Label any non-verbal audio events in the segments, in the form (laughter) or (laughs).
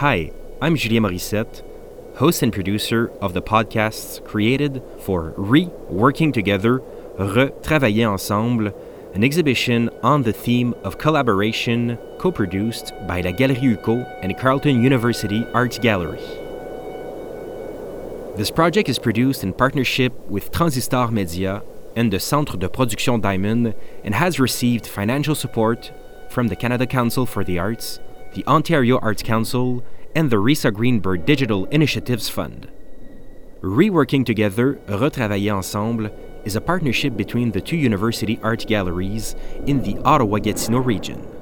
Hi, I'm Julien Morissette, host and producer of the podcasts created for Re Working Together, Re Travailler Ensemble, an exhibition on the theme of collaboration co produced by La Galerie UQO and Carleton University Arts Gallery. This project is produced in partnership with Transistor Media and the Centre de Production Daïmôn and has received financial support from the Canada Council for the Arts, the Ontario Arts Council, and the Reesa Greenberg Digital Initiatives Fund. Reworking Together, Retravailler Ensemble is a partnership between the two university art galleries in the Ottawa Gatineau region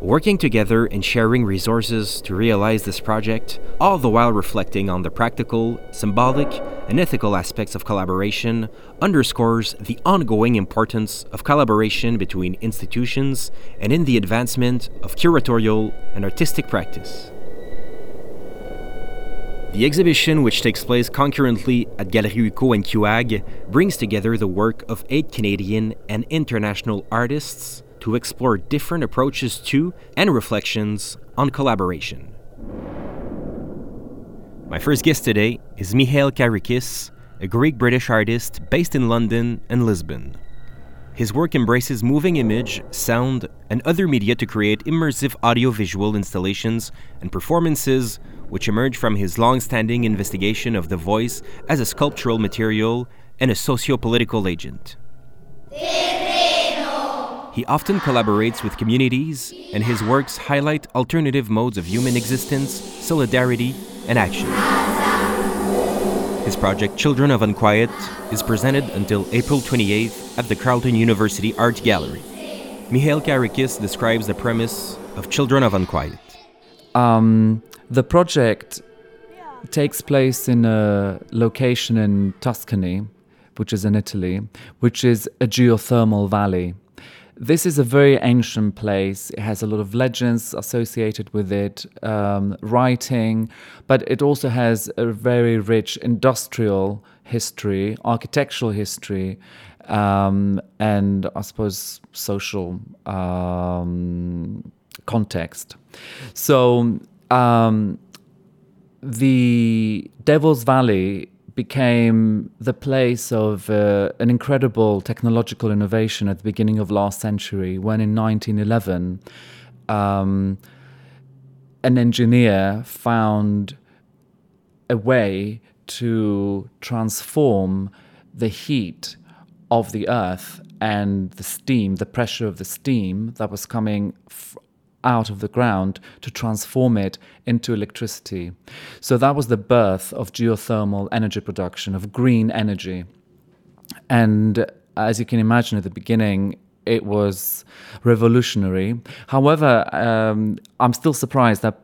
working together and sharing resources to realize this project, all the while reflecting on the practical, symbolic, and ethical aspects of collaboration, underscores the ongoing importance of collaboration between institutions and in the advancement of curatorial and artistic practice. The exhibition, which takes place concurrently at Galerie UQO and CUAG, brings together the work of eight Canadian and international artists to explore different approaches to and reflections on collaboration. My first guest today is Mikhail Karikis, a Greek British artist based in London and Lisbon. His work embraces moving image, sound, and other media to create immersive audiovisual installations and performances which emerge from his long standing investigation of the voice as a sculptural material and a socio political agent. He often collaborates with communities, and his works highlight alternative modes of human existence, solidarity, and action. His project Children of Unquiet is presented until April 28th at the Carleton University Art Gallery. Mikhail Karikis describes the premise of Children of Unquiet. Um, the project takes place in a location in Tuscany, which is in Italy, which is a geothermal valley. This is a very ancient place. It has a lot of legends associated with it, um, writing, but it also has a very rich industrial history, architectural history, um, and I suppose social um, context. So um, the Devil's Valley became the place of uh, an incredible technological innovation at the beginning of last century when in 1911 um, an engineer found a way to transform the heat of the earth and the steam, the pressure of the steam that was coming f- out of the ground to transform it into electricity. So that was the birth of geothermal energy production, of green energy. And as you can imagine at the beginning, it was revolutionary. However, um, I'm still surprised that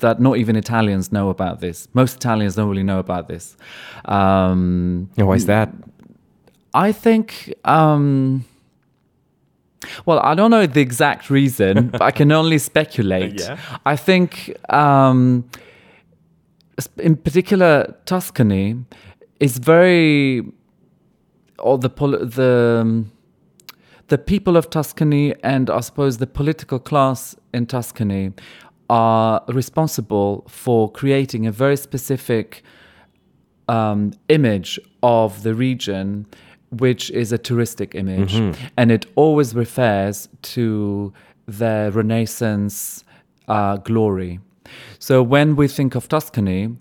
that not even Italians know about this. Most Italians don't really know about this. Um, why is that? I think. Um, well, I don't know the exact reason, but I can only speculate. (laughs) Yeah. I think, um, in particular, Tuscany is very, or the the um, the people of Tuscany and I suppose the political class in Tuscany are responsible for creating a very specific um, image of the region which is a touristic image, mm-hmm. and it always refers to the Renaissance uh, glory. So when we think of Tuscany,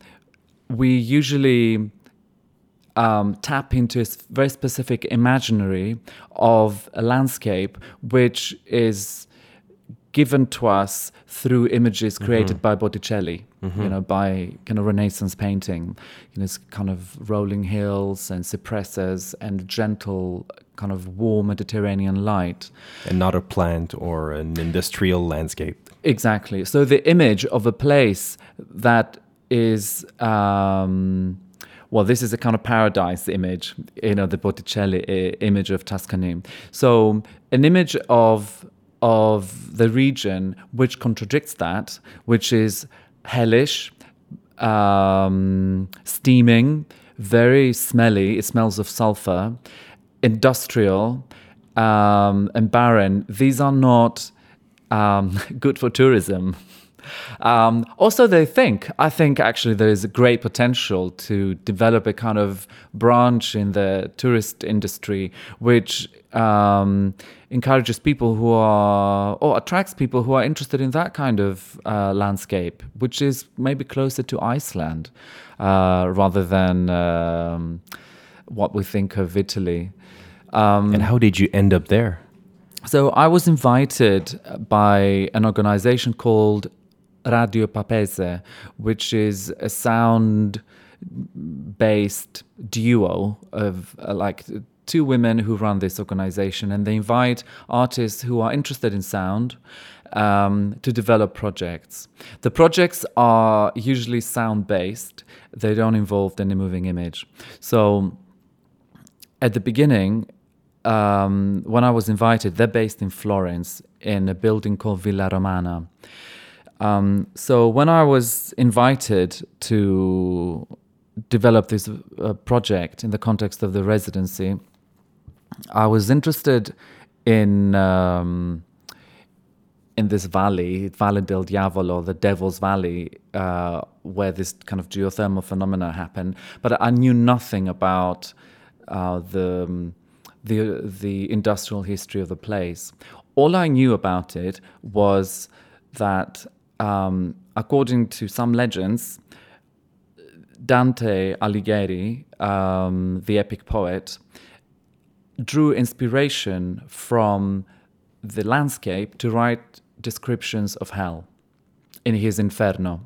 we usually um, tap into a very specific imaginary of a landscape which is given to us through images created mm-hmm. by Botticelli, mm-hmm. you know, by kind of Renaissance painting, you know, kind of rolling hills and cypresses and gentle kind of warm Mediterranean light. And not a plant or an industrial landscape. Exactly. So the image of a place that is um, well, this is a kind of paradise image, you know, the Botticelli uh, image of Tuscany. So, an image of of the region which contradicts that, which is hellish, um, steaming, very smelly. It smells of sulfur, industrial, um, and barren. These are not um, (laughs) good for tourism. Um, also, they think, I think actually there is a great potential to develop a kind of branch in the tourist industry which um, encourages people who are, or attracts people who are interested in that kind of uh, landscape, which is maybe closer to Iceland uh, rather than um, what we think of Italy. Um, and how did you end up there? So I was invited by an organization called Radio Papesse, which is a sound based duo of uh, like two women who run this organization and they invite artists who are interested in sound um, to develop projects. The projects are usually sound based, they don't involve any moving image. So at the beginning, um, when I was invited, they're based in Florence in a building called Villa Romana. Um, so when I was invited to develop this uh, project in the context of the residency, I was interested in um, in this valley, Valle del Diavolo, the Devil's Valley, uh, where this kind of geothermal phenomena happen. But I knew nothing about uh, the the the industrial history of the place. All I knew about it was that, um, according to some legends, Dante Alighieri, um, the epic poet, drew inspiration from the landscape to write descriptions of hell in his Inferno.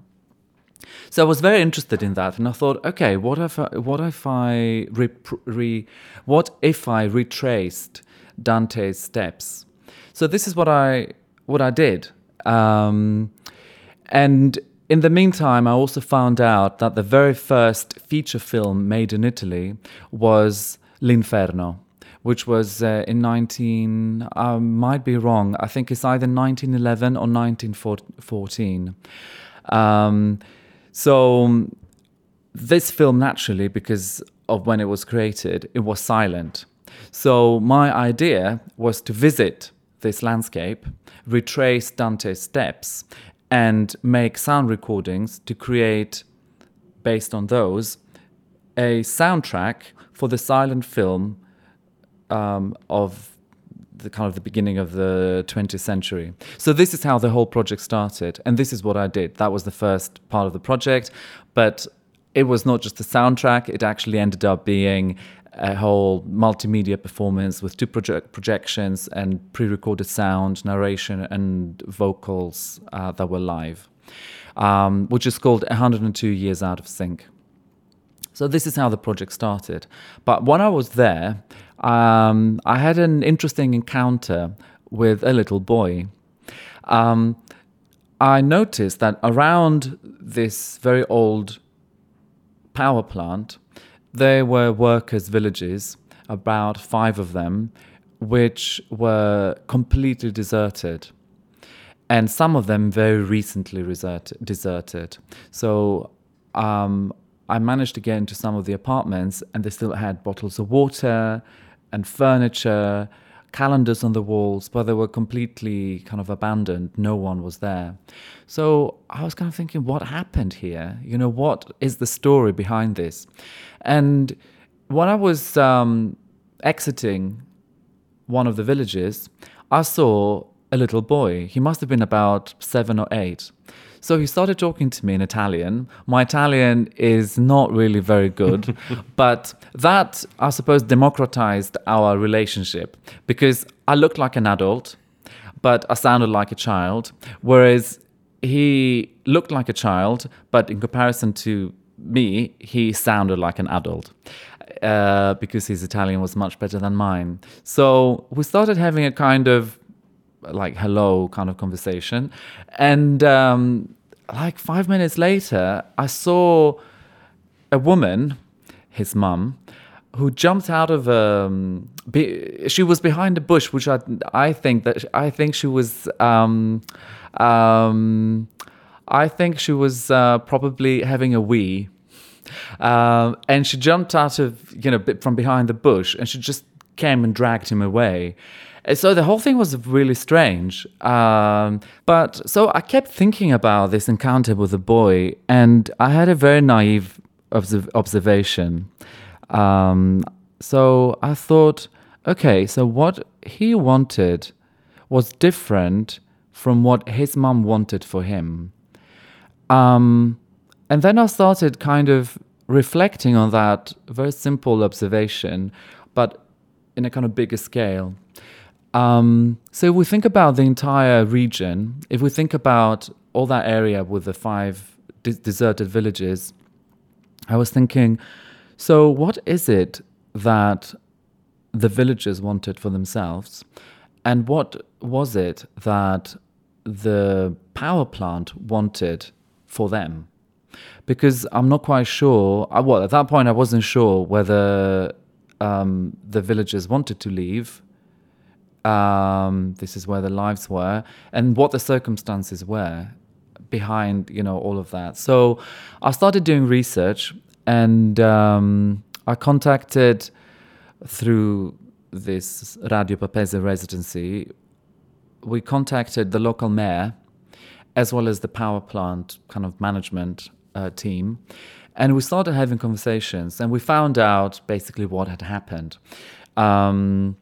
So I was very interested in that, and I thought, okay, what if I, what if I re, re, what if I retraced Dante's steps? So this is what I what I did, um, and in the meantime, I also found out that the very first feature film made in Italy was L'Inferno, which was uh, in 19, I might be wrong, I think it's either 1911 or 1914. Um, so this film naturally, because of when it was created, it was silent. So my idea was to visit this landscape, retrace Dante's steps, and make sound recordings to create, based on those, a soundtrack for the silent film um, of the kind of the beginning of the 20th century. So this is how the whole project started, and this is what I did. That was the first part of the project, but it was not just the soundtrack. It actually ended up being a whole multimedia performance with two project projections and pre-recorded sound, narration, and vocals uh, that were live, um, which is called 102 Years Out of Sync. So this is how the project started. But when I was there, um, I had an interesting encounter with a little boy. Um, I noticed that around this very old power plant, there were workers' villages, about five of them, which were completely deserted. And some of them very recently deserted. So um, I managed to get into some of the apartments, and they still had bottles of water and furniture, calendars on the walls, but they were completely kind of abandoned. No one was there. So I was kind of thinking, what happened here? You know, what is the story behind this? And when I was um, exiting one of the villages, I saw a little boy. He must have been about seven or eight. So he started talking to me in Italian. My Italian is not really very good, (laughs) but that, I suppose, democratized our relationship because I looked like an adult, but I sounded like a child. Whereas he looked like a child, but in comparison to me, he sounded like an adult. Uh, because his Italian was much better than mine. So we started having a kind of like hello kind of conversation. And um, like five minutes later, I saw a woman, his mum, who jumped out of um, be, she was behind a bush, which I I think that I think she was um, um, I think she was uh, probably having a wee. Um, and she jumped out of you know from behind the bush and she just came and dragged him away So the whole thing was really strange. Um, but so I kept thinking about this encounter with the boy, and I had a very naive observ- observation. Um, so I thought, okay, so what he wanted was different from what his mom wanted for him. Um, and then I started kind of reflecting on that very simple observation, but in a kind of bigger scale. Um, so if we think about the entire region, if we think about all that area with the five de- deserted villages, I was thinking, so what is it that the villagers wanted for themselves? And what was it that the power plant wanted for them? Because I'm not quite sure. I, well, at that point, I wasn't sure whether um, the villagers wanted to leave. Um, this is where the lives were, and what the circumstances were behind, you know, all of that. So I started doing research, and um, I contacted through this Radio Papesse residency. We contacted the local mayor, as well as the power plant kind of management uh, team, and we started having conversations, and we found out basically what had happened. Um,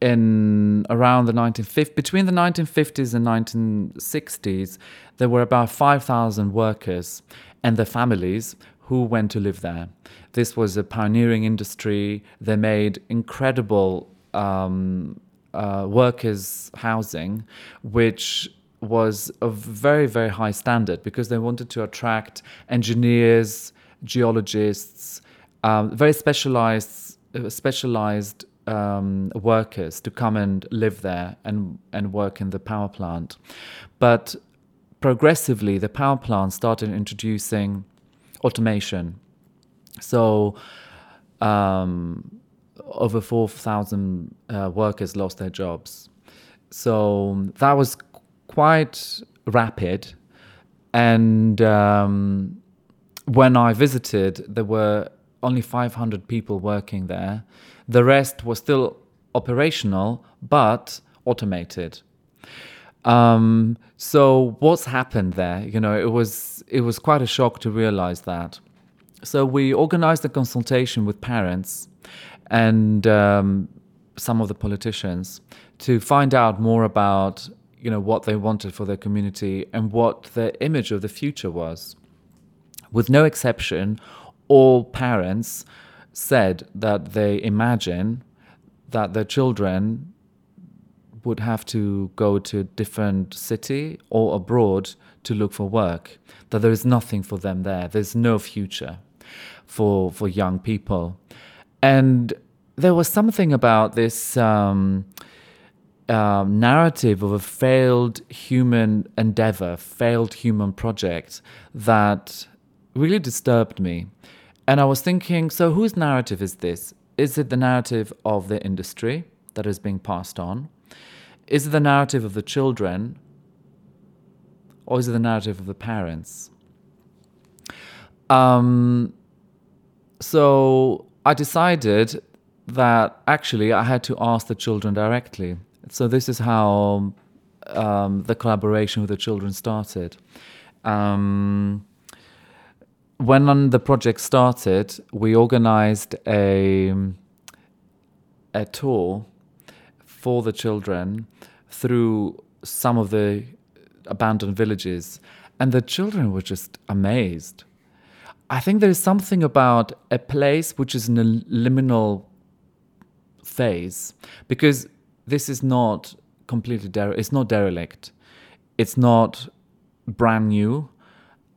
in around the 1950s, between the 1950s and 1960s, there were about 5,000 workers and their families who went to live there. This was a pioneering industry. They made incredible um, uh, workers' housing, which was of very, very high standard because they wanted to attract engineers, geologists, um, very specialized, uh, specialized um, workers to come and live there and, and work in the power plant. But progressively, the power plant started introducing automation. So, um, over 4,000 uh, workers lost their jobs. So, that was quite rapid. And um, when I visited, there were only 500 people working there. The rest was still operational, but automated. Um, so what's happened there? You know, it was it was quite a shock to realize that. So we organized a consultation with parents and um, some of the politicians to find out more about you know what they wanted for their community and what their image of the future was. With no exception, all parents said that they imagine that their children would have to go to a different city or abroad to look for work, that there is nothing for them there. There's no future for, for young people. And there was something about this um, um, narrative of a failed human endeavor, failed human project that really disturbed me. And I was thinking, so whose narrative is this? Is it the narrative of the industry that is being passed on? Is it the narrative of the children? Or is it the narrative of the parents? Um, so I decided that actually I had to ask the children directly. So this is how um, the collaboration with the children started. Um, when the project started, we organized a a tour for the children through some of the abandoned villages, and the children were just amazed. I think there is something about a place which is in a liminal phase because this is not completely dere- it's not derelict, it's not brand new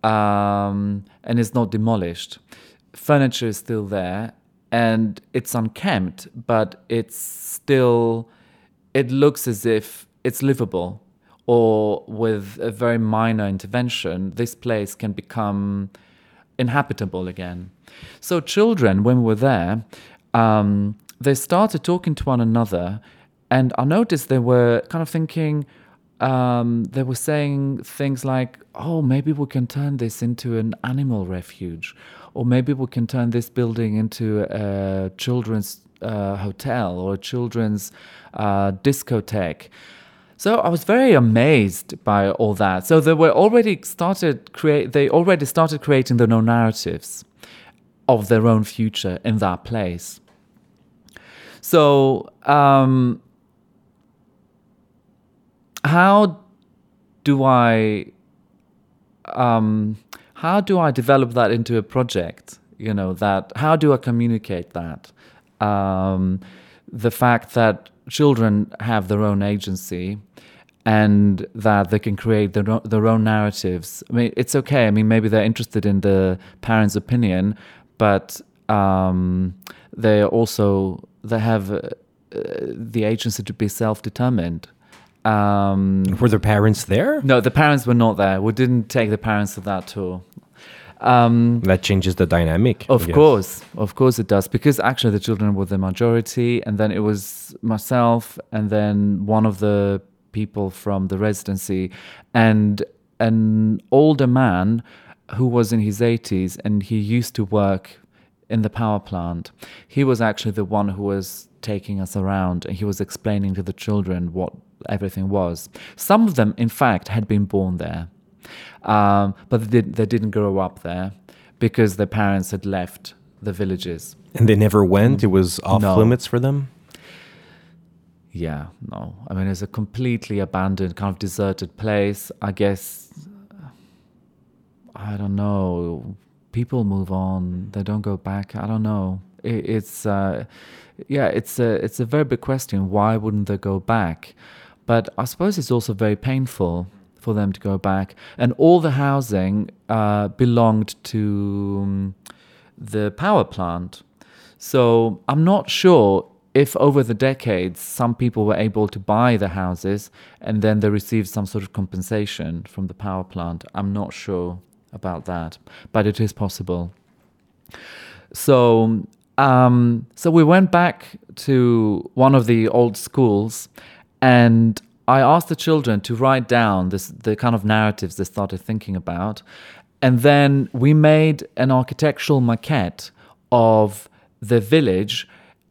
um, and it's not demolished. Furniture is still there and it's unkempt, but it's still, it looks as if it's livable. Or with a very minor intervention, this place can become inhabitable again. So, children, when we were there, um, they started talking to one another, and I noticed they were kind of thinking, um, they were saying things like, oh, maybe we can turn this into an animal refuge, or maybe we can turn this building into a children's uh, hotel or a children's uh, discotheque. So I was very amazed by all that. So they were already started create. They already started creating their own narratives of their own future in that place. So um, how do I um, how do I develop that into a project? You know that how do I communicate that? Um, the fact that children have their own agency and that they can create their own, their own narratives. I mean, it's okay. I mean, maybe they're interested in the parents' opinion, but um, they also they have uh, the agency to be self-determined. Um, Were their parents there? no, the parents were not there. We didn't take the parents to that tour. Um, That changes the dynamic. Of course, of course it does, because actually the children were the majority, and then it was myself, and then one of the people from the residency, and an older man who was in his 80s, and he used to work in the power plant. He was actually the one who was taking us around, and he was explaining to the children what everything was. Some of them, in fact, had been born there um, but they, did, they didn't grow up there because their parents had left the villages. And they never went. It was off No. limits for them. Yeah, no. I mean, it's a completely abandoned, kind of deserted place. I guess, I don't know. People move on, they don't go back. I don't know. It, it's, uh, yeah, it's a, it's a very big question. Why wouldn't they go back? But I suppose it's also very painful for them to go back. And all the housing uh, belonged to um, the power plant. So I'm not sure if over the decades some people were able to buy the houses and then they received some sort of compensation from the power plant. I'm not sure about that, but it is possible. So, um, so we went back to one of the old schools, and I asked the children to write down this, the kind of narratives they started thinking about, and then we made an architectural maquette of the village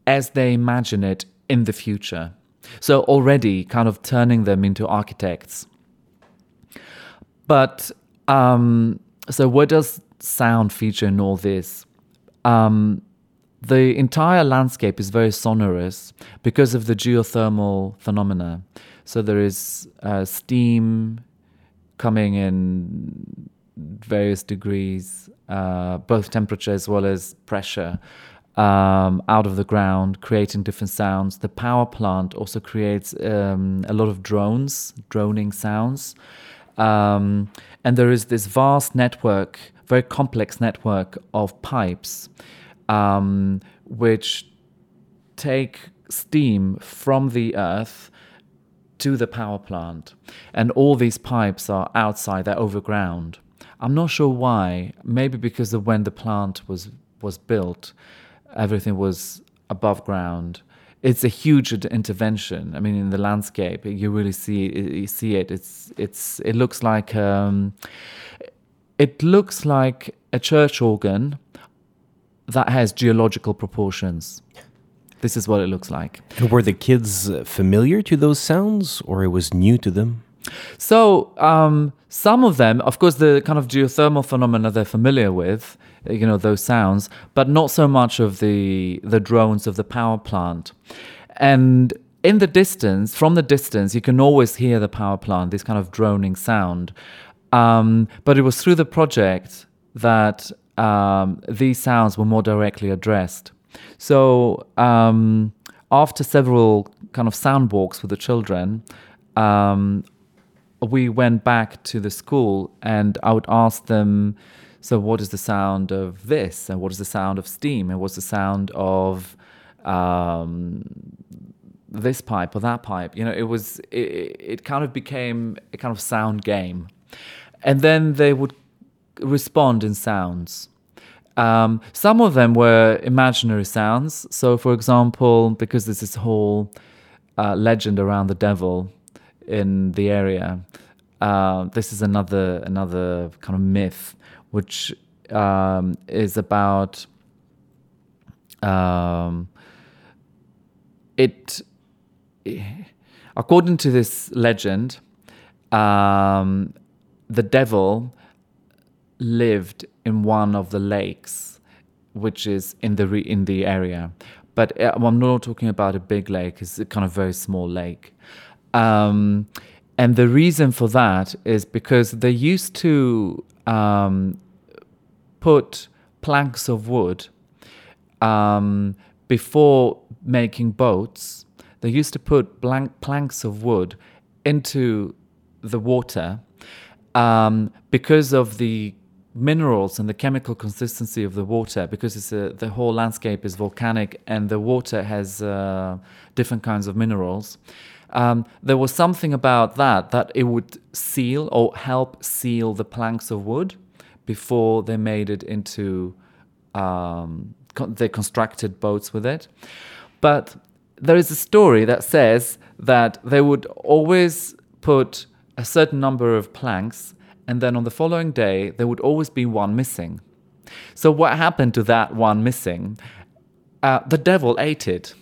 as they imagine it in the future. So already kind of turning them into architects. But um, so, where does sound feature in all this? Um, the entire landscape is very sonorous because of the geothermal phenomena. So there is uh, steam coming in various degrees, uh, both temperature as well as pressure, um, out of the ground, creating different sounds. The power plant also creates um, a lot of drones, droning sounds. Um, and there is this vast network, very complex network of pipes, um, which take steam from the earth to the power plant. And all these pipes are outside, they're overground. I'm not sure why. Maybe because of when the plant was was built, everything was above ground. It's a huge intervention. I mean, in the landscape, you really see you see it. It's it's it looks like um, it looks like a church organ that has geological proportions. This is what it looks like. And were the kids familiar to those sounds, or it was new to them? So um, some of them, of course, the kind of geothermal phenomena they're familiar with, uh, you know, those sounds, but not so much of the the drones of the power plant. And in the distance, from the distance, you can always hear the power plant, this kind of droning sound. Um, but it was through the project that um, these sounds were more directly addressed. So um, after several kind of sound walks with the children, um, we went back to the school and I would ask them, so what is the sound of this? And what is the sound of steam? And what's the sound of um, this pipe or that pipe? You know, it was, it, it kind of became a kind of sound game. And then they would respond in sounds. Um, some of them were imaginary sounds. So, for example, because there's this whole uh, legend around the devil in the area, uh, this is another another kind of myth, which um, is about um, it, according to this legend, um, the devil lived in one of the lakes, which is in the re- in the area. But uh, I'm not talking about a big lake; it's a kind of very small lake. Um, and the reason for that is because they used to um, put planks of wood um, before making boats. They used to put blank planks of wood into the water um, because of the minerals and the chemical consistency of the water because it's a, the whole landscape is volcanic and the water has uh, different kinds of minerals. Um, there was something about that that it would seal or help seal the planks of wood before they made it into um, they constructed boats with it. But there is a story that says that they would always put a certain number of planks and then on the following day there would always be one missing so what happened to that one missing uh, the devil ate it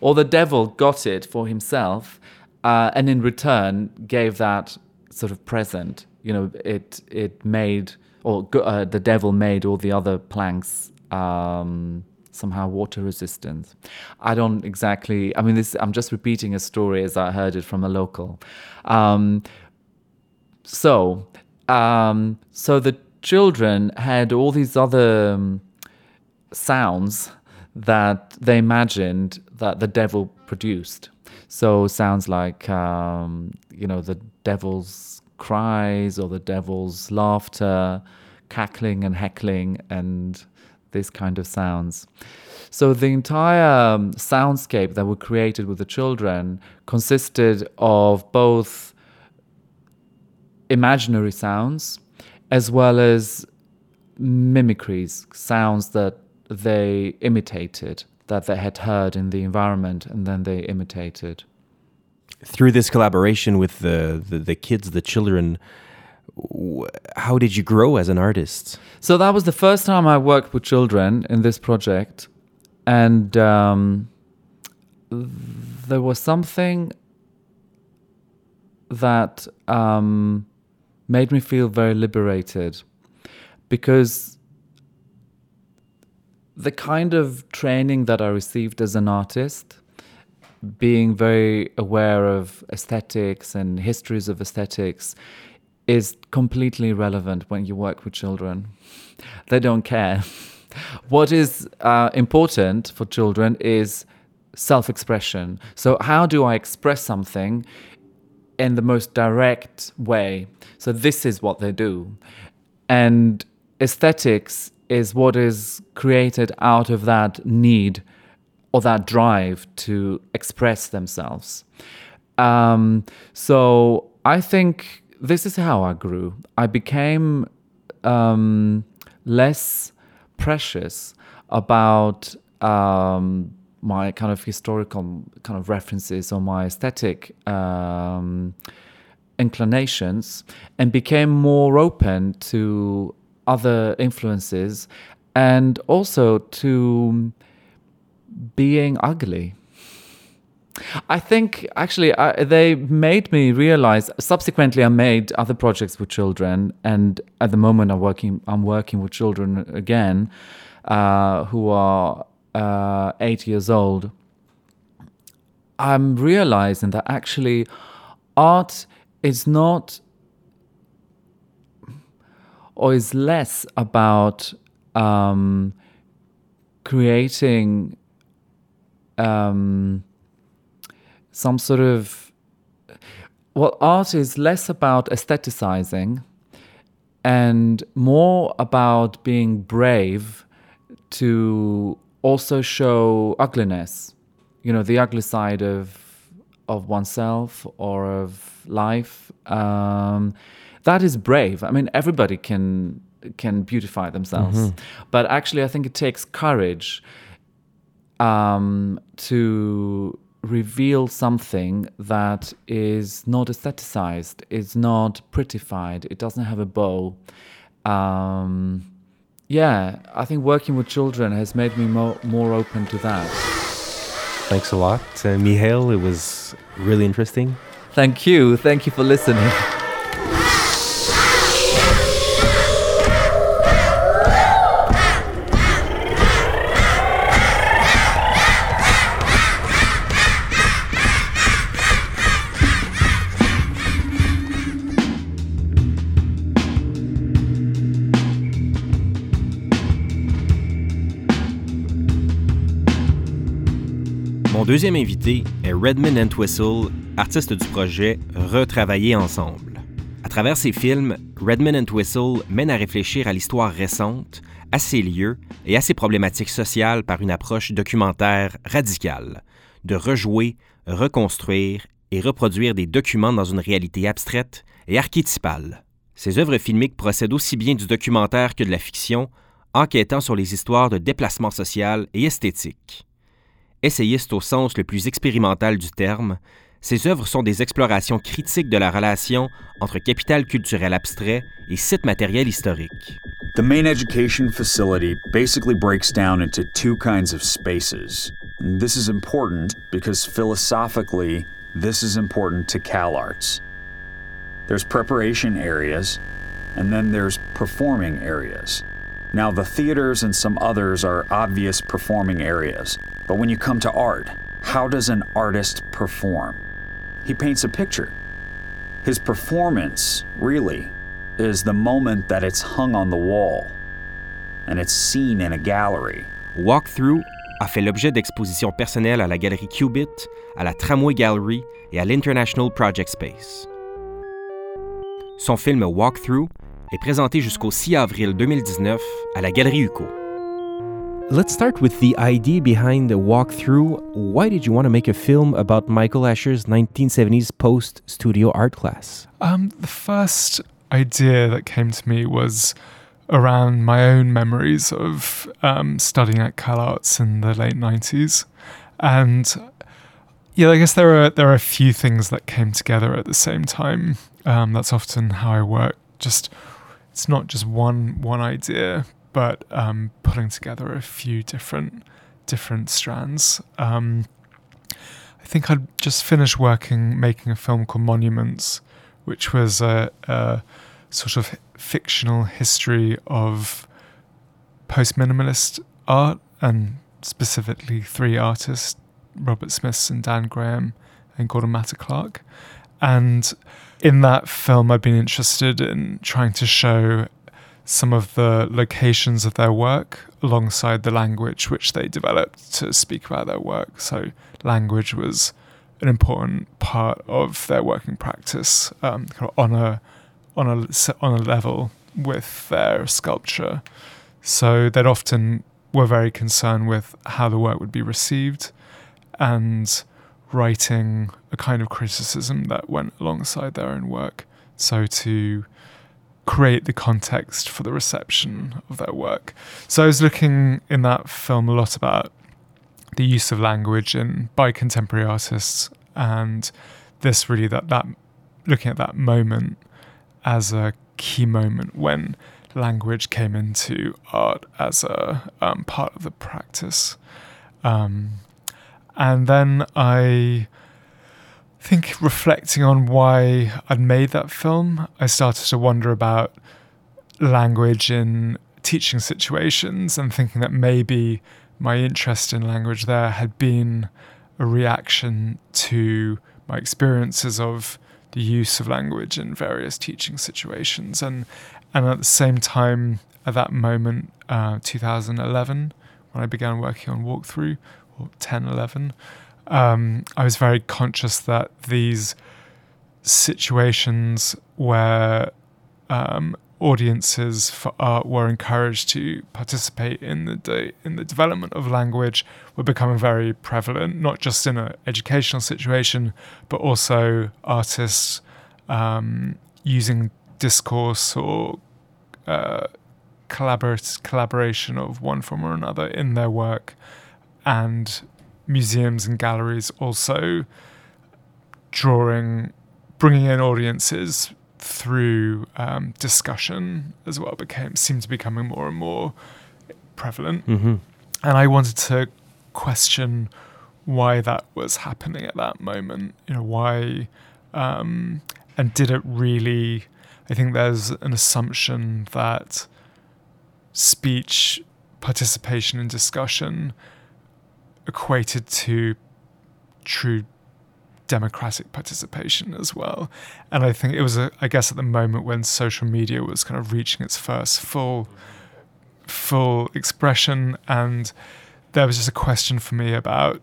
or the devil got it for himself uh, and in return gave that sort of present. You know, it it made or uh, the devil made all the other planks um, somehow water resistant. I don't exactly. I mean, this. I'm just repeating a story as I heard it from a local. Um, so, um, so the children had all these other um, sounds that they imagined that the devil produced. So sounds like um, you know the devil's cries or the devil's laughter, cackling and heckling, and this kind of sounds. So the entire um, soundscape that were created with the children consisted of both imaginary sounds as well as mimicries, sounds that they imitated that they had heard in the environment and then they imitated. Through this collaboration with the, the, the kids, the children, how did you grow as an artist? So that was the first time I worked with children in this project. And um, there was something that um, made me feel very liberated because the kind of training that I received as an artist, being very aware of aesthetics and histories of aesthetics, is completely relevant when you work with children. They don't care. (laughs) what is uh, important for children is self expression. So, how do I express something in the most direct way? So, this is what they do. And aesthetics is what is created out of that need or that drive to express themselves. Um, so I think this is how I grew. I became um, less precious about um, my kind of historical kind of references or my aesthetic um, inclinations and became more open to other influences and also to being ugly. I think actually I, they made me realize. Subsequently, I made other projects with children, and at the moment, I'm working. I'm working with children again, uh, who are uh, eight years old. I'm realizing that actually, art is not or is less about um, creating um, some sort of well, art is less about aestheticizing and more about being brave to also show ugliness, you know, the ugly side of of oneself or of life. Um, that is brave. I mean, everybody can can beautify themselves, mm-hmm. but actually, I think it takes courage um, to reveal something that is not aestheticized, is not prettified, it doesn't have a bow. Um, yeah, I think working with children has made me more, more open to that. Thanks a lot, uh, Mikhail. It was really interesting. Thank you. Thank you for listening. (laughs) Mon deuxième invité est Redmond Entwistle, artiste du projet Retravailler ensemble. À travers ses films, Redmond Entwistle mène à réfléchir à l'histoire récente, à ses lieux et à ses problématiques sociales par une approche documentaire radicale, de rejouer, reconstruire et reproduire des documents dans une réalité abstraite et archétypale. Ses œuvres filmiques procèdent aussi bien du documentaire que de la fiction, enquêtant sur les histoires de déplacement social et esthétique. Essayiste au sens le plus expérimental du terme, ses œuvres sont des explorations critiques de la relation entre capital culturel abstrait et site matériel historique. The main education facility basically breaks down into two kinds of spaces. This is important because philosophically, this is important to CalArts. There's preparation areas, and then there's performing areas. Now, the theaters and some others are obvious performing areas. But when you come to art, how does an artist perform? He paints a picture. His performance, really, is the moment that it's hung on the wall and it's seen in a gallery. Walkthrough a fait l'objet d'expositions personnelles à la galerie Cubitt, à la Tramway Gallery et à l'International Project Space. Son film Walkthrough est présenté jusqu'au 6 avril 2019 à la Galerie UQO. Let's start with the idea behind the walkthrough. Why did you want to make a film about Michael Asher's 1970s post studio art class? Um, the first idea that came to me was around my own memories of um, studying at CalArts in the late 90s. And yeah, I guess there are there are a few things that came together at the same time. Um, that's often how I work. Just it's not just one one idea, but um, putting together a few different different strands. Um, I think I'd just finished working making a film called Monuments, which was a, a sort of fictional history of post minimalist art and specifically three artists Robert Smithson and Dan Graham and Gordon Matta Clark. And in that film, I've been interested in trying to show some of the locations of their work alongside the language which they developed to speak about their work. So, language was an important part of their working practice um, on a on a on a level with their sculpture. So they'd often were very concerned with how the work would be received and writing a kind of criticism that went alongside their own work. So to create the context for the reception of their work. So I was looking in that film a lot about the use of language in by contemporary artists and this really that that looking at that moment as a key moment when language came into art as a um, part of the practice. Um, and then I think reflecting on why I'd made that film, I started to wonder about language in teaching situations and thinking that maybe my interest in language there had been a reaction to my experiences of the use of language in various teaching situations. And and at the same time at that moment uh, 2011 when I began working on walkthrough 10, 11, um, I was very conscious that these situations where um, audiences for art were encouraged to participate in the de- in the development of language were becoming very prevalent, not just in an educational situation, but also artists um, using discourse or uh, collaboration of one form or another in their work. And museums and galleries also drawing, bringing in audiences through um, discussion as well became seemed to be becoming more and more prevalent. Mm-hmm. And I wanted to question why that was happening at that moment. You know why, um, and did it really? I think there's an assumption that speech participation and discussion equated to true democratic participation as well. And I think it was, a, I guess, at the moment when social media was kind of reaching its first full, full expression, and there was just a question for me about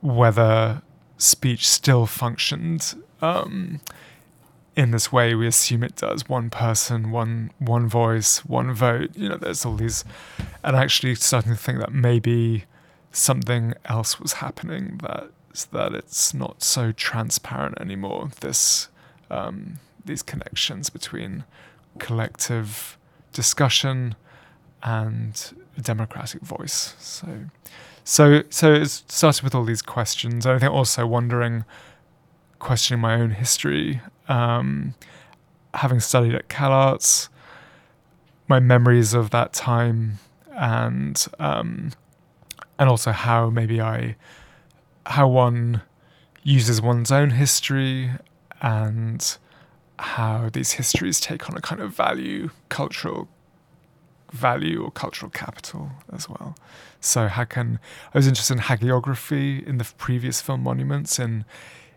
whether speech still functioned um, in this way we assume it does one person one one voice one vote you know there's all these and actually starting to think that maybe something else was happening that that it's not so transparent anymore this um, these connections between collective discussion and democratic voice. So so so it started with all these questions. I think also wondering questioning my own history um, having studied at CalArts, my memories of that time, and um, and also how maybe I how one uses one's own history and how these histories take on a kind of value, cultural value or cultural capital as well. So how can I was interested in hagiography in the previous film Monuments and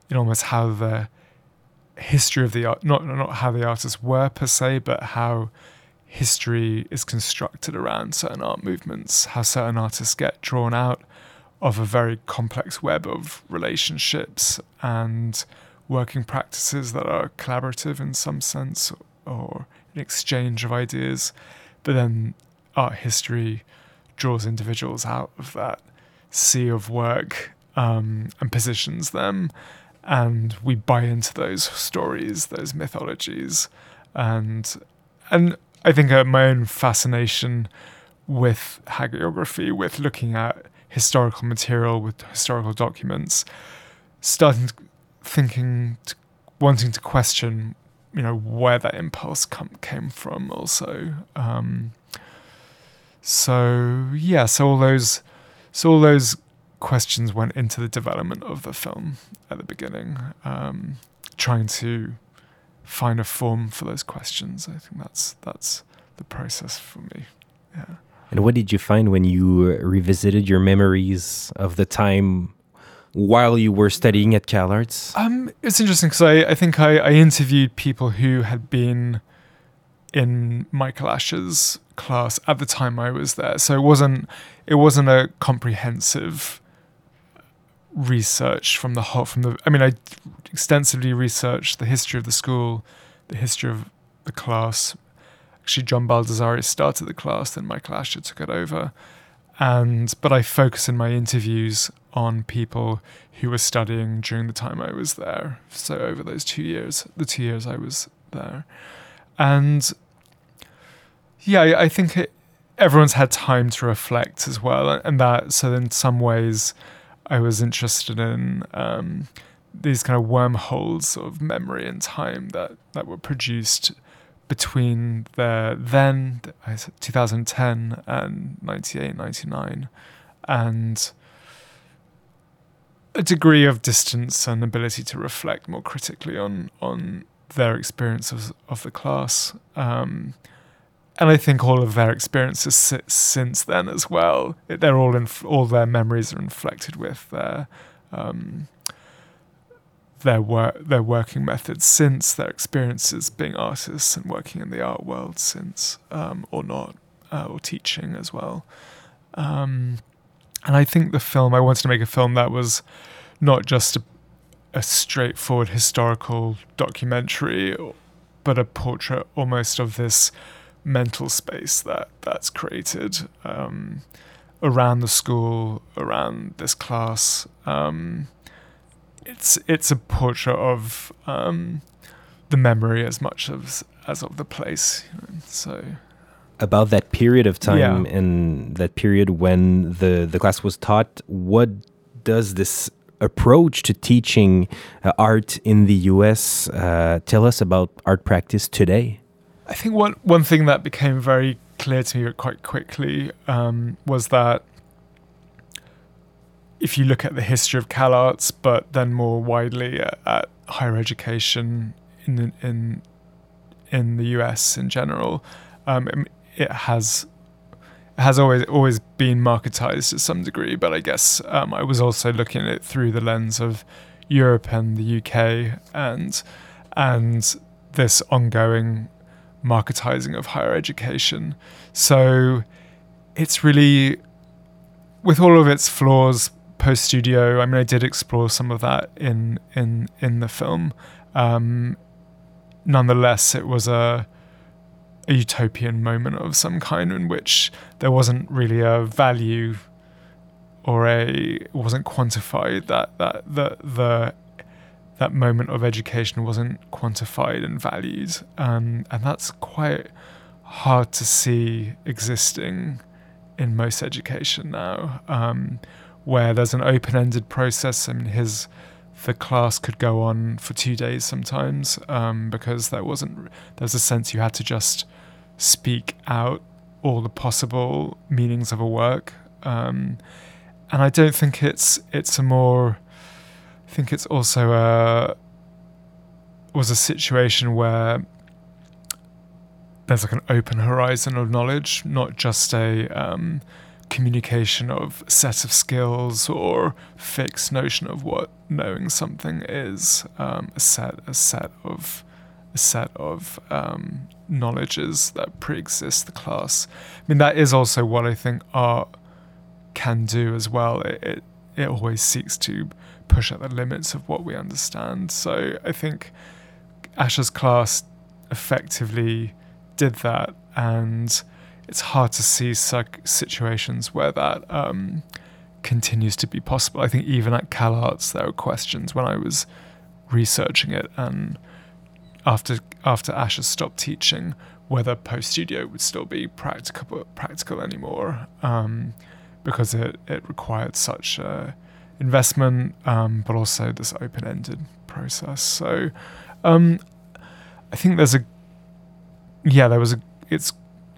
in almost how the history of the art, not not how the artists were per se, but how history is constructed around certain art movements, how certain artists get drawn out of a very complex web of relationships and working practices that are collaborative in some sense or an exchange of ideas. But then art history draws individuals out of that sea of work um, and positions them and we buy into those stories, those mythologies, and and I think uh, my own fascination with hagiography, with looking at historical material, with historical documents, starting to, thinking, to, wanting to question, you know, where that impulse came from. Also, um, so yeah, so all those, so all those questions went into the development of the film at the beginning, um, trying to find a form for those questions. I think that's that's the process for me. Yeah. And what did you find when you revisited your memories of the time while you were studying at CalArts? Um, it's interesting because I, I think I, I interviewed people who had been in Michael Asher's class at the time I was there. So it wasn't it wasn't a comprehensive research from the whole from the I mean I extensively researched the history of the school, the history of the class. Actually John Baldessari started the class, then Michael Asher took it over. And but I focus in my interviews on people who were studying during the time I was there. So over those two years, the two years I was there. And yeah, I, I think it, everyone's had time to reflect as well. And that, so in some ways, I was interested in um, these kind of wormholes of memory and time that, that were produced between the then 2010 and 98 99 and a degree of distance and ability to reflect more critically on on their experience of, of the class. Um, and I think all of their experiences since then as well, they're all in, all their memories are inflected with their um, their work, their working methods since their experiences being artists and working in the art world since, um, or not, uh, or teaching as well. Um, and I think the film I wanted to make a film that was not just a, a straightforward historical documentary, but a portrait almost of this mental space that that's created um, around the school, around this class. Um, it's it's a portrait of um, the memory as much as as of the place. So about that period of time yeah. and that period when the the class was taught, what does this approach to teaching uh, art in the U.S. Uh, tell us about art practice today? I think one one thing that became very clear to me quite quickly um, was that if you look at the history of Cal Arts, but then more widely at, at higher education in in in the US in general, um, it has has always always been marketized to some degree. But I guess um, I was also looking at it through the lens of Europe and the UK and and this ongoing marketizing of higher education. So it's really with all of its flaws post studio i mean i did explore some of that in in in the film um, nonetheless it was a a utopian moment of some kind in which there wasn't really a value or a wasn't quantified that that the the that moment of education wasn't quantified and valued um, and that's quite hard to see existing in most education now um, where there's an open-ended process I mean his the class could go on for two days sometimes um, because there wasn't there was a sense you had to just speak out all the possible meanings of a work um, and I don't think it's it's a more I think it's also a was a situation where there's like an open horizon of knowledge, not just a um, communication of set of skills or fixed notion of what knowing something is. Um, a set, a set of, a set of um, knowledges that pre-exist the class. I mean, that is also what I think art can do as well. It, it it always seeks to push at the limits of what we understand. So I think Asher's class effectively did that, and it's hard to see situations where that um, continues to be possible. I think even at CalArts, there were questions when I was researching it, and after after Asher stopped teaching, whether post studio would still be practical practical anymore, um, because it it required such a investment, um, but also this open ended process. So. Um, I think there's a yeah, there was a it's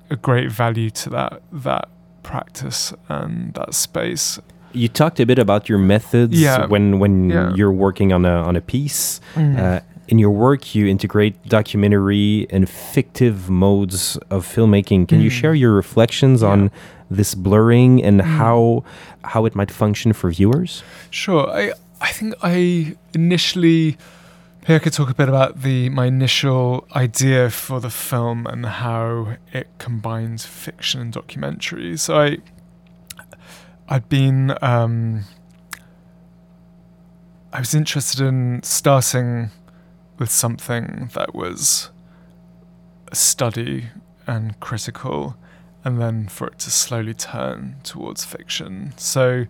a great value to that that practice and that space. You talked a bit about your methods yeah. when when yeah. you're working on a on a piece. Mm. Uh, in your work, you integrate documentary and fictive modes of filmmaking. Can mm. you share your reflections yeah. on this blurring and mm. how how it might function for viewers? Sure. I I think I initially here I could talk a bit about the my initial idea for the film and how it combines fiction and documentary. So I I'd been um, I was interested in starting with something that was a study and critical and then for it to slowly turn towards fiction. So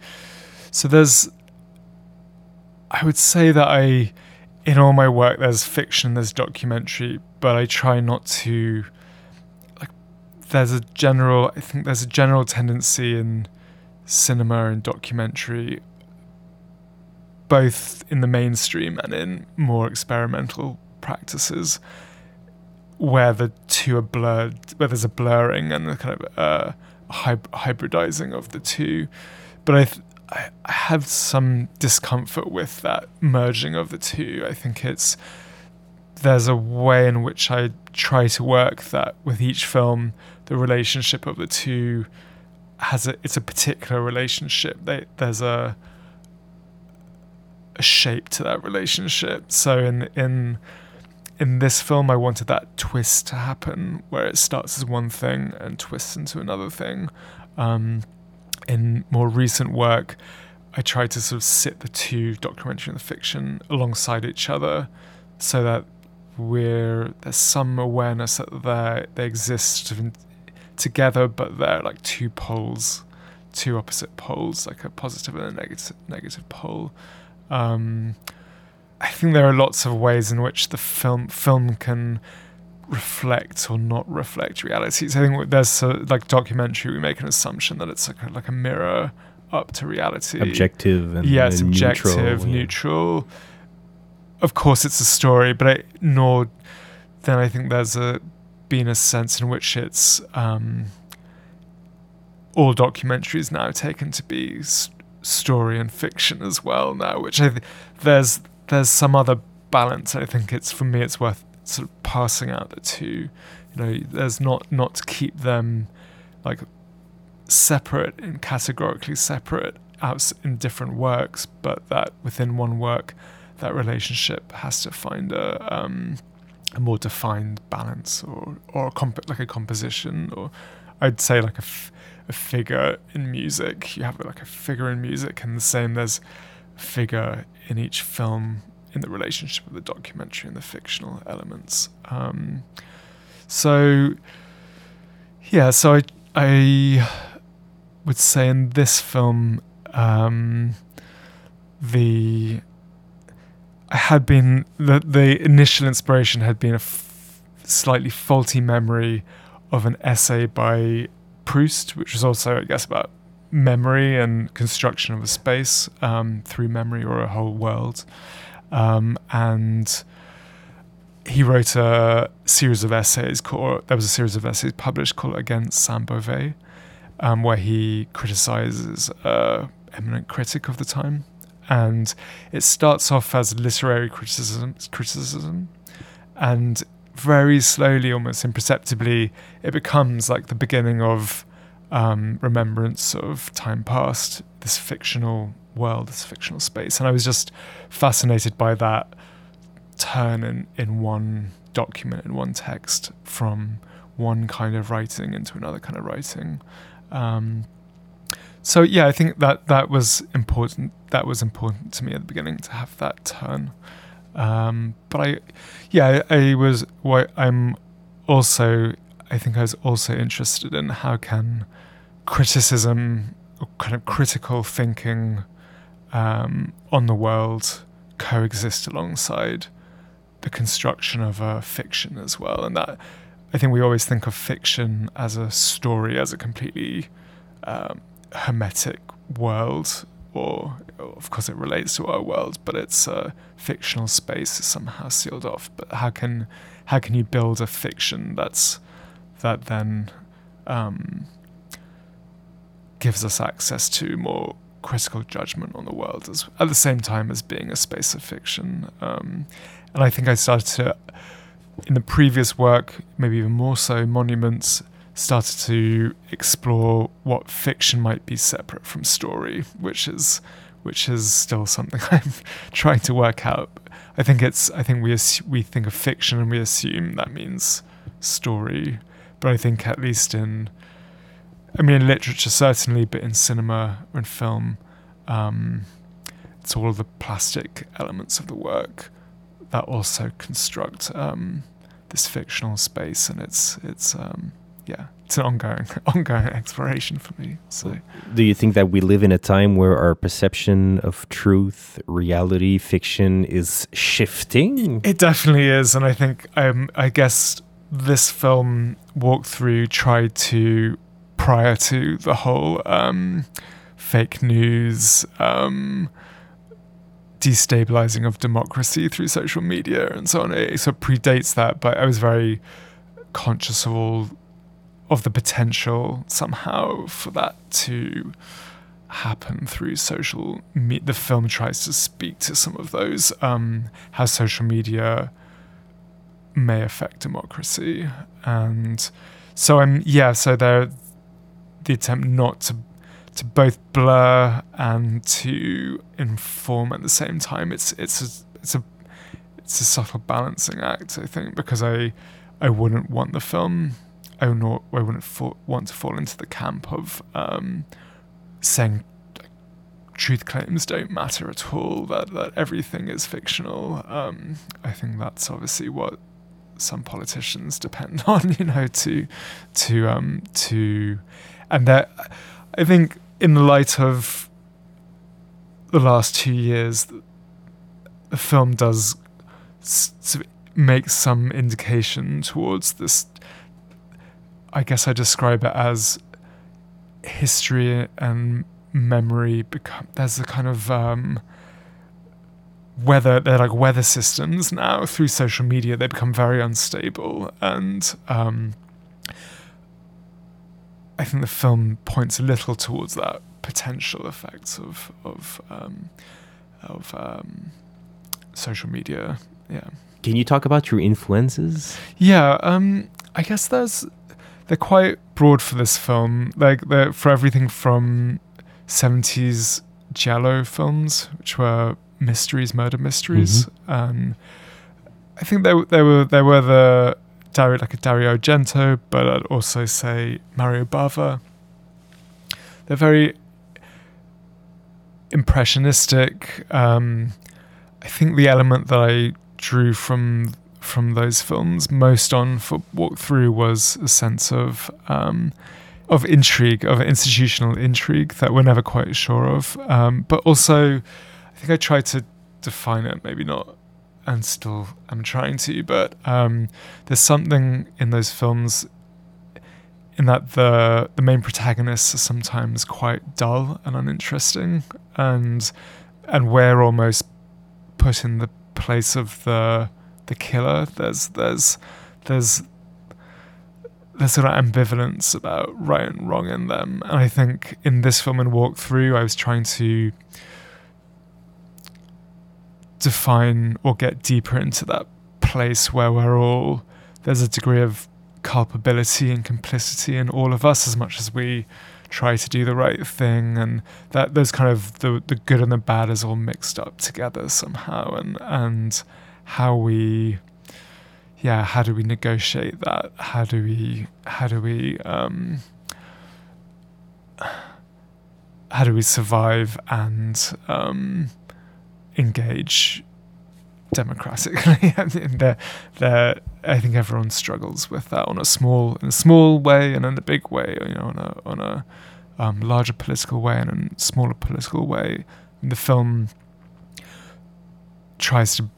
so there's I would say that I in all my work there's fiction there's documentary but i try not to like there's a general i think there's a general tendency in cinema and documentary both in the mainstream and in more experimental practices where the two are blurred where there's a blurring and the kind of uh, hybridizing of the two but i th- I, have some discomfort with that merging of the two. I think it's there's a way in which I try to work that with each film, the relationship of the two has a it's a particular relationship. They, there's a a shape to that relationship. So in in in this film, I wanted that twist to happen, where it starts as one thing and twists into another thing. Um, in more recent work, I try to sort of sit the two documentary and the fiction alongside each other so that we're there's some awareness that they they exist together but they're like two poles two opposite poles like a positive and a negative negative pole um, I think there are lots of ways in which the film film can reflect or not reflect realities. I think there's a, like documentary, we make an assumption that it's like a, like a mirror up to reality, objective and yes, and objective, neutral, neutral. Of course, it's a story, but I, nor then I think there's a been a sense in which it's um, all documentaries now taken to be story and fiction as well now, which I th- there's there's some other balance. I think it's for me it's worth sort of passing out the two. You know, there's not not to keep them like separate and categorically separate out in different works, but that within one work, that relationship has to find a um, a more defined balance or or a comp- like a composition or I'd say like a, f- a figure in music. You have like a figure in music, and the same. There's figure in each film in the relationship of the documentary and the fictional elements. Um, so yeah, so I I would say in this film um, the I had been the the initial inspiration had been a f- slightly faulty memory of an essay by Proust, which was also, I guess, about memory and construction of a space um, through memory or a whole world. Um, and he wrote a series of essays called, there was a series of essays published called Against Sainte Beuve, um, where he criticizes a eminent critic of the time. And it starts off as literary criticism, criticism and very slowly, almost imperceptibly, it becomes like the beginning of um, remembrance of time past, this fictional world, this fictional space. And I was just fascinated by that turn in, in one document, in one text, from one kind of writing into another kind of writing. Um, so yeah, I think that that was important. That was important to me at the beginning to have that turn. Um, but I, yeah, I, I was. I'm also. I think I was also interested in how can criticism, kind of critical thinking, um, on the world coexist alongside the construction of a fiction as well, and that I think we always think of fiction as a story, as a completely um, hermetic world or of course it relates to our world, but it's a fictional space somehow sealed off. But how can how can you build a fiction that's that then um, gives us access to more critical judgment on the world as, at the same time as being a space of fiction. Um, and I think I started to, in the previous work, maybe even more so, Monuments started to explore what fiction might be separate from story, which is which is still something (laughs) I'm trying to work out. I think it's I think we we think of fiction and we assume that means story, but I think at least in I mean in literature certainly, but in cinema and film, um, it's all of the plastic elements of the work that also construct um, this fictional space, and it's it's um, yeah, it's an ongoing (laughs) ongoing exploration for me. So, do you think that we live in a time where our perception of truth, reality, fiction is shifting? It definitely is, and I think um, I guess this film walkthrough tried to prior to the whole um, fake news. Um, destabilizing of democracy through social media and so on. It sort of predates that, but I was very conscious of all of the potential somehow for that to happen through social me- the film tries to speak to some of those um, how social media may affect democracy and so i'm yeah so there the attempt not to to both blur and to inform at the same time it's it's a, it's a it's a subtle balancing act i think because i i wouldn't want the film I not I wouldn't fall, want to fall into the camp of um, saying truth claims don't matter at all. That that everything is fictional. Um, I think that's obviously what some politicians depend (laughs) on. You know, to to um, to, and that I think in the light of the last two years, the film does make some indication towards this I guess I describe it as history and memory become there's a kind of um, weather they're like weather systems now through social media they become very unstable and um, I think the film points a little towards that potential effects of of um, of um, social media. Yeah. Can you talk about your influences? Yeah, um, I guess there's they're quite broad for this film. Like they're for everything from seventies giallo films, which were mysteries, murder mysteries. Mm-hmm. Um, I think there there were there were the Dario like a Dario Argento, but I'd also say Mario Bava. They're very impressionistic. Um, I think the element that I drew from from those films most on for walk through was a sense of um, of intrigue, of institutional intrigue that we're never quite sure of. Um, but also, I think I tried to define it, maybe not, and still I'm trying to. But um, there's something in those films in that the the main protagonists are sometimes quite dull and uninteresting, and and we're almost put in the place of the the killer. There's there's there's there's sort of ambivalence about right and wrong in them. And I think in this film and walk through, I was trying to define or get deeper into that place where we're all there's a degree of culpability and complicity in all of us as much as we try to do the right thing and that there's kind of the the good and the bad is all mixed up together somehow and and how we yeah how do we negotiate that? How do we how do we um how do we survive and um engage democratically (laughs) and they're, they're, I think everyone struggles with that on a small in a small way and in a big way you know on a on a um, larger political way and a smaller political way and the film tries to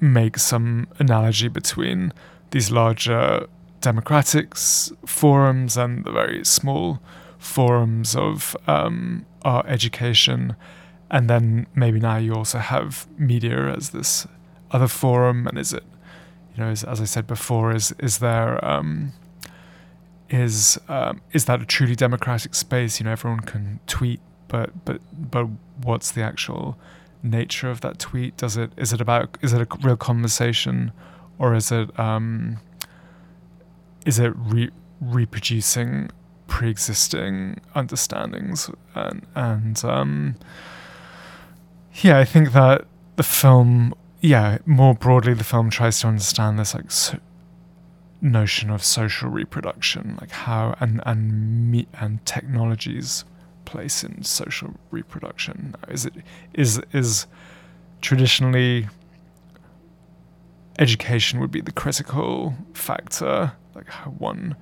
make some analogy between these larger democratic forums and the very small forums of um, our education. And then maybe now you also have media as this other forum. And is it, you know, as, as I said before, is is there um, is um, is that a truly democratic space? You know, everyone can tweet, but but but what's the actual nature of that tweet? Does it is it about is it a real conversation, or is it um, is it re- reproducing pre-existing understandings and and um, yeah, I think that the film, yeah, more broadly, the film tries to understand this like so notion of social reproduction, like how and and me and technologies place in social reproduction? Is it is is traditionally education would be the critical factor, like how one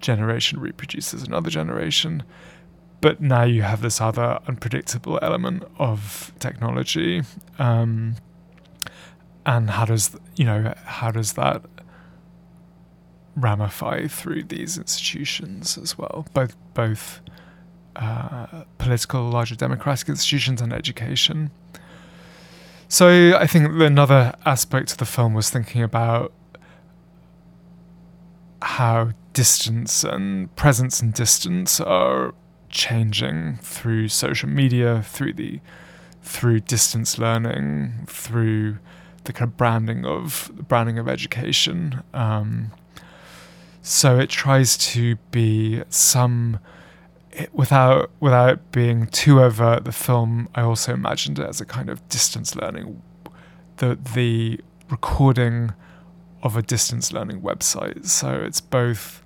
generation reproduces another generation. But now you have this other unpredictable element of technology, um, and how does you know how does that ramify through these institutions as well, both both uh, political, larger democratic institutions and education. So I think another aspect of the film was thinking about how distance and presence and distance are changing through social media, through the through distance learning, through the kind of branding of branding of education. Um, so it tries to be some without without being too overt, the film I also imagined it as a kind of distance learning, the the recording of a distance learning website. So it's both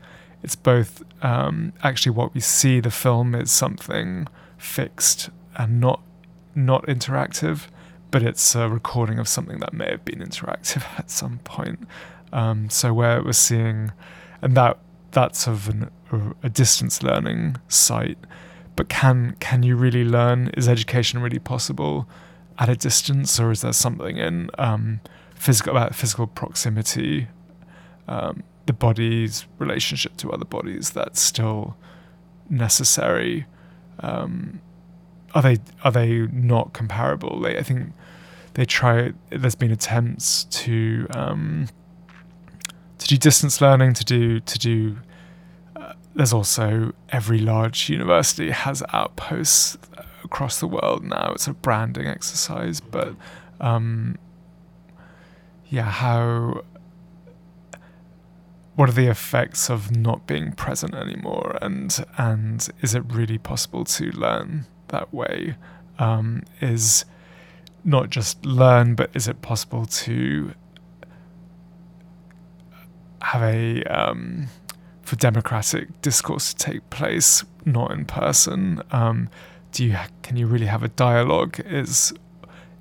it's both um, actually what we see. The film is something fixed and not not interactive, but it's a recording of something that may have been interactive (laughs) at some point. Um, so where we're seeing, and that that's of an a distance learning site. But can can you really learn? Is education really possible at a distance, or is there something in um, physical about physical proximity, um, the body's relationship to other bodies that's still necessary? Um, are they are they not comparable? They, I think they try. There's been attempts to um, to do distance learning, to do to do uh, there's also every large university has outposts across the world now. It's a branding exercise, but um, yeah, how what are the effects of not being present anymore? And and is it really possible to learn that way? Um, is not just learn but is it possible to have a um, for democratic discourse to take place not in person? Um, do you can you really have a dialogue? Is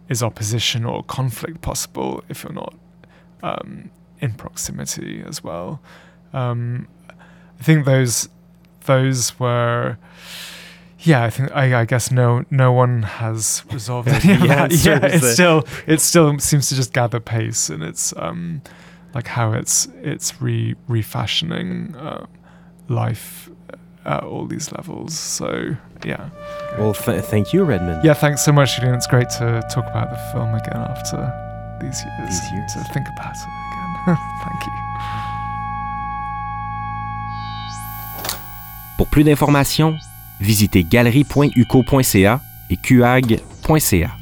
is opposition or conflict possible if you're not um, in proximity as well. Um, I think those those were. Yeah, I think I, I guess no no one has (laughs) resolved any of Yeah, that. Yeah, (laughs) it's it. still it still seems to just gather pace, and it's um like how it's it's re refashioning uh, life at all these levels. So yeah, Well, th- thank you, Redmond. yeah. Thanks so much, Julien. It's great to talk about the film again after these years. These years. To think about it again. Thank you. Pour plus d'informations, visitez galerie.uco.ca et qag.ca.